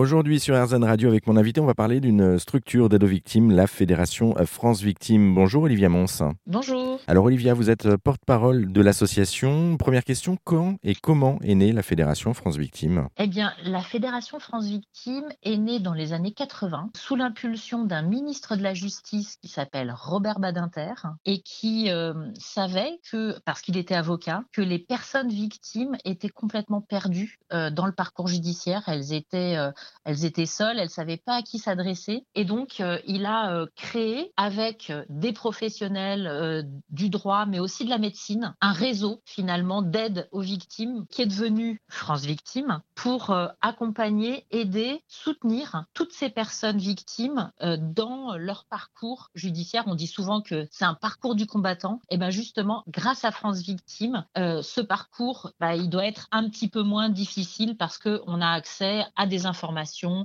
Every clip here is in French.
Aujourd'hui sur RZN Radio avec mon invité, on va parler d'une structure d'aide aux victimes, la Fédération France Victimes. Bonjour Olivia Mons. Bonjour. Alors Olivia, vous êtes porte-parole de l'association. Première question, quand et comment est née la Fédération France Victimes? Eh bien, la Fédération France Victimes est née dans les années 80 sous l'impulsion d'un ministre de la Justice qui s'appelle Robert Badinter et qui euh, savait que, parce qu'il était avocat, que les personnes victimes étaient complètement perdues euh, dans le parcours judiciaire. Elles étaient euh, elles étaient seules, elles ne savaient pas à qui s'adresser. Et donc, euh, il a euh, créé, avec euh, des professionnels du droit, mais aussi de la médecine, un réseau finalement d'aide aux victimes qui est devenu France Victimes pour accompagner, aider, soutenir toutes ces personnes victimes dans leur parcours judiciaire. On dit souvent que c'est un parcours du combattant. Et bien justement, grâce à France Victimes, ce parcours, bah, il doit être un petit peu moins difficile parce qu'on a accès à des informations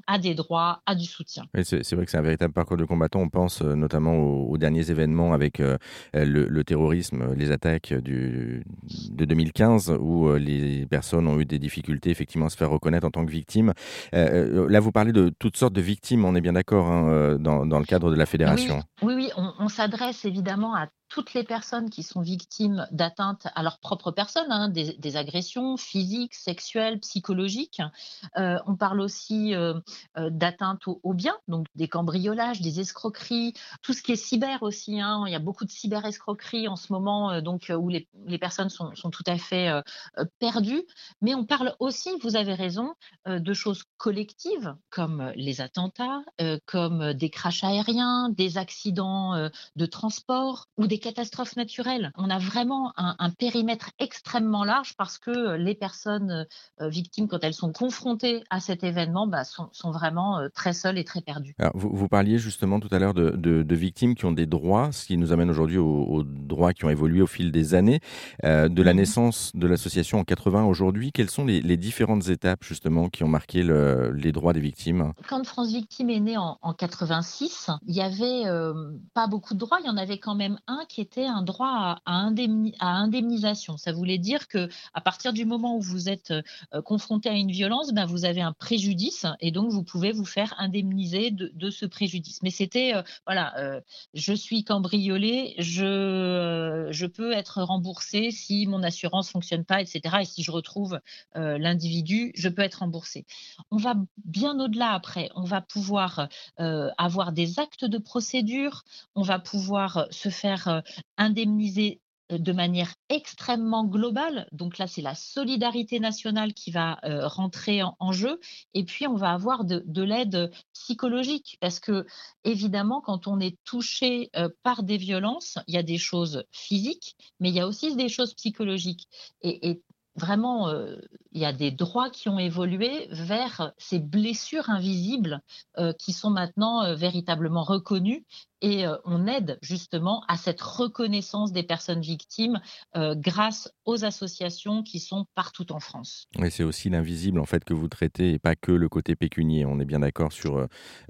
à des droits, à du soutien. c'est vrai que c'est un véritable parcours de combattant. On pense euh, notamment aux, derniers événements avec euh, le, terrorisme, les attaques du, de 2015, où euh, les personnes ont eu des difficultés effectivement à se faire reconnaître en tant que victimes. là, vous parlez de toutes sortes de victimes, on est bien d'accord, hein, dans, dans, le cadre de la fédération. Oui, oui, on, on s'adresse évidemment à toutes les personnes qui sont victimes d'atteintes à leur propre personne, hein, des, agressions physiques, sexuelles, psychologiques. Euh, on parle aussi euh, euh, d'atteintes aux, biens, donc des cambriolages, des escroqueries, tout ce qui est cyber aussi. Hein. Il y a beaucoup de cyber-escroqueries en ce moment, donc où les, personnes sont, tout à fait perdues. Mais on parle aussi, vous avez raison, de choses collectives comme les attentats, comme des crashs aériens, des accidents de transport ou des catastrophes naturelles. On a vraiment un, périmètre extrêmement large parce que les personnes euh, victimes, quand elles sont confrontées à cet événement, bah, sont, vraiment euh, très seules et très perdues. vous, parliez justement tout à l'heure de, victimes qui ont des droits, ce qui nous amène aujourd'hui aux, droits qui ont évolué au fil des années. Euh, de la mmh naissance de l'association en 80 aujourd'hui, quelles sont les, différentes étapes justement qui ont marqué les droits des victimes? Quand France Victime est née en, 86, il n'y avait pas beaucoup de droits, il y en avait quand même un qui était un droit à, indemnisation. Ça voulait dire que à partir du moment où vous êtes euh, confronté à une violence, ben vous avez un préjudice et donc vous pouvez vous faire indemniser de, ce préjudice. Mais c'était euh, voilà, euh, je suis cambriolé, je je peux être remboursé si mon assurance fonctionne pas, etc. Et si je retrouve l'individu, je peux être remboursé. On va bien au-delà après. On va pouvoir avoir des actes de procédure. On va pouvoir se faire euh, indemniser euh, de manière extrêmement globale. Donc là, c'est la solidarité nationale qui va euh, rentrer en, jeu. Et puis, on va avoir de, l'aide psychologique parce que, évidemment, quand on est touché par des violences, il y a des choses physiques, mais il y a aussi des choses psychologiques. et vraiment, il y a des droits qui ont évolué vers ces blessures invisibles qui sont maintenant véritablement reconnues et on aide justement à cette reconnaissance des personnes victimes grâce aux associations qui sont partout en France. Oui, c'est aussi l'invisible en fait que vous traitez et pas que le côté pécunier. On est bien d'accord sur,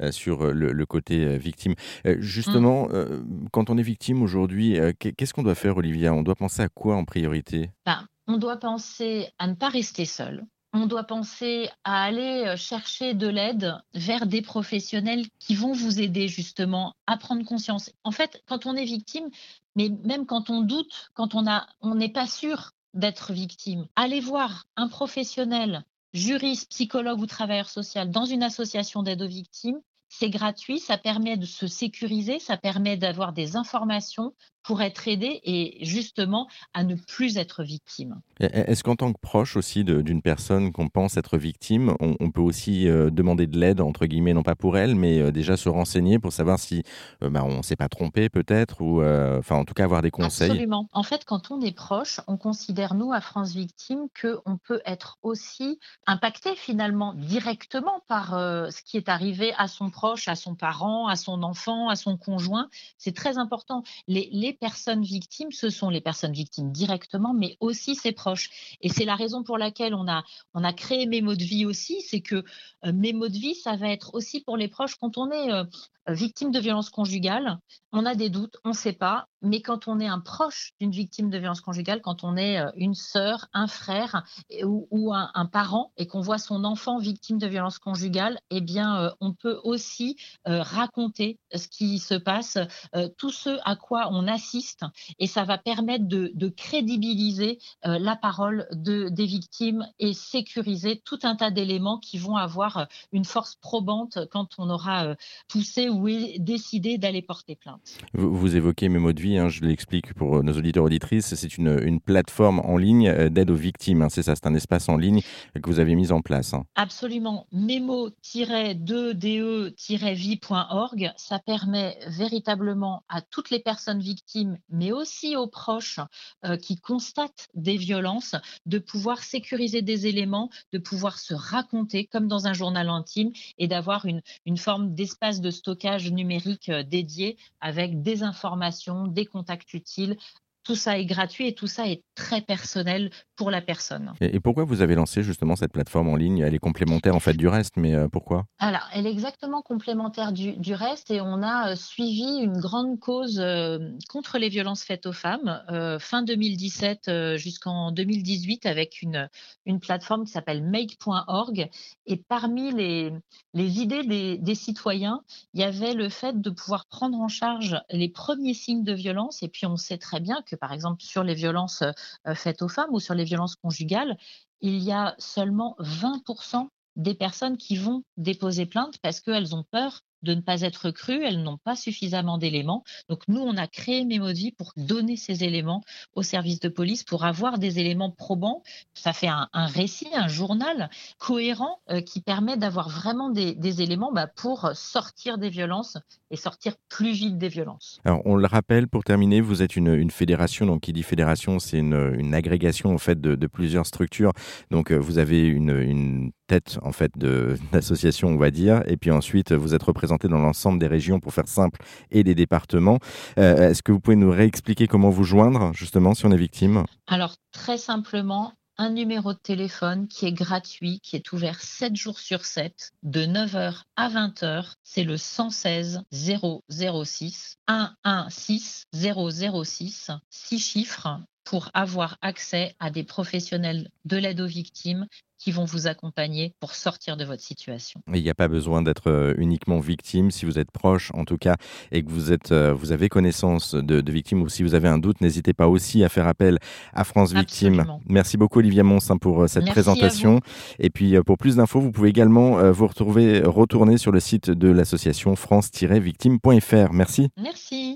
sur le, côté victime. justement, mmh. quand on est victime aujourd'hui, qu'est-ce qu'on doit faire, Olivia? On doit penser à quoi en priorité? Ben, on doit penser à ne pas rester seul. On doit penser à aller euh, chercher de l'aide vers des professionnels qui vont vous aider justement à prendre conscience. En fait, quand on est victime, mais même quand on doute, quand on on n'est pas sûr d'être victime, allez voir un professionnel, juriste, psychologue ou travailleur social dans une association d'aide aux victimes c'est gratuit, ça permet de se sécuriser, ça permet d'avoir des informations pour être aidé et justement à ne plus être victime. Est-ce qu'en tant que proche aussi d'une personne qu'on pense être victime, on, peut aussi euh, demander de l'aide, entre guillemets, non pas pour elle, mais euh, déjà se renseigner pour savoir si euh, bah, on ne s'est pas trompé peut-être, ou enfin en tout cas avoir des conseils? Absolument. En fait, quand on est proche, on considère, nous, à France Victime, qu'on peut être aussi impacté finalement directement par ce qui est arrivé à son proche, à son parent, à son enfant, à son conjoint. C'est très important. Les, les personnes victimes, ce sont les personnes victimes directement, mais aussi ses proches. Et c'est la raison pour laquelle on a, on a créé Mémo de vie aussi, c'est que euh, Mémo de vie, ça va être aussi pour les proches quand on est euh, victime de violence conjugale, on a des doutes, on ne sait pas, mais quand on est un proche d'une victime de violence conjugale, quand on est une sœur, un frère ou, un, parent et qu'on voit son enfant victime de violence conjugale, eh bien, on peut aussi raconter ce qui se passe, tout ce à quoi on assiste, et ça va permettre de, crédibiliser la parole de, des victimes et sécuriser tout un tas d'éléments qui vont avoir une force probante quand on aura poussé ou décidé d'aller porter plainte. Vous, évoquez mes mots de vie, hein, je l'explique pour nos auditeurs auditrices, c'est une, plateforme en ligne d'aide aux victimes, hein, c'est ça, c'est un espace en ligne que vous avez mis en place. Hein. Absolument, memo-2de-vie.org, ça permet véritablement à toutes les personnes victimes, mais aussi aux proches euh, qui constatent des violences, de pouvoir sécuriser des éléments, de pouvoir se raconter comme dans un journal intime et d'avoir une, une forme d'espace de stockage numérique euh, dédié avec des informations, des contacts utiles, tout ça est gratuit et tout ça est très personnel pour la personne. Et, pourquoi vous avez lancé justement cette plateforme en ligne? Elle est complémentaire en fait du reste, mais euh, pourquoi? Alors, elle est exactement complémentaire du, du, reste et on a euh, suivi une grande cause euh, contre les violences faites aux femmes fin 2017 jusqu'en 2018 avec une, une plateforme qui s'appelle make.org et parmi les, les idées des, des citoyens, il y avait le fait de pouvoir prendre en charge les premiers signes de violence et puis on sait très bien que par exemple, sur les violences euh, faites aux femmes ou sur les violences conjugales, il y a seulement 20% des personnes qui vont déposer plainte parce qu'elles ont peur de ne pas être crues, elles n'ont pas suffisamment d'éléments. Donc nous, on a créé Mémodie pour donner ces éléments au service de police, pour avoir des éléments probants. Ça fait un, récit, un journal cohérent euh, qui permet d'avoir vraiment des, éléments bah, pour sortir des violences et sortir plus vite des violences. Alors on le rappelle, pour terminer, vous êtes une, fédération, donc qui dit fédération, c'est une, agrégation en fait de, plusieurs structures. Donc euh, vous avez une, tête en fait d'association, on va dire, et puis ensuite vous êtes dans l'ensemble des régions pour faire simple et des départements. Euh, est-ce que vous pouvez nous réexpliquer comment vous joindre justement si on est victime? Alors très simplement, un numéro de téléphone qui est gratuit, qui est ouvert 7 jours sur 7, de 9h à 20h. C'est le 116 006 116 006, 6 chiffres pour avoir accès à des professionnels de l'aide aux victimes qui vont vous accompagner pour sortir de votre situation. Il n'y a pas besoin d'être euh, uniquement victime. Si vous êtes proche, en tout cas, et que vous, êtes, euh, vous avez connaissance de, victimes ou si vous avez un doute, n'hésitez pas aussi à faire appel à France Victime. Merci beaucoup, Olivia Mons, pour euh, cette présentation. Et puis, pour plus d'infos, vous pouvez également vous retrouver, retourner sur le site de l'association france-victime.fr. Merci. Merci.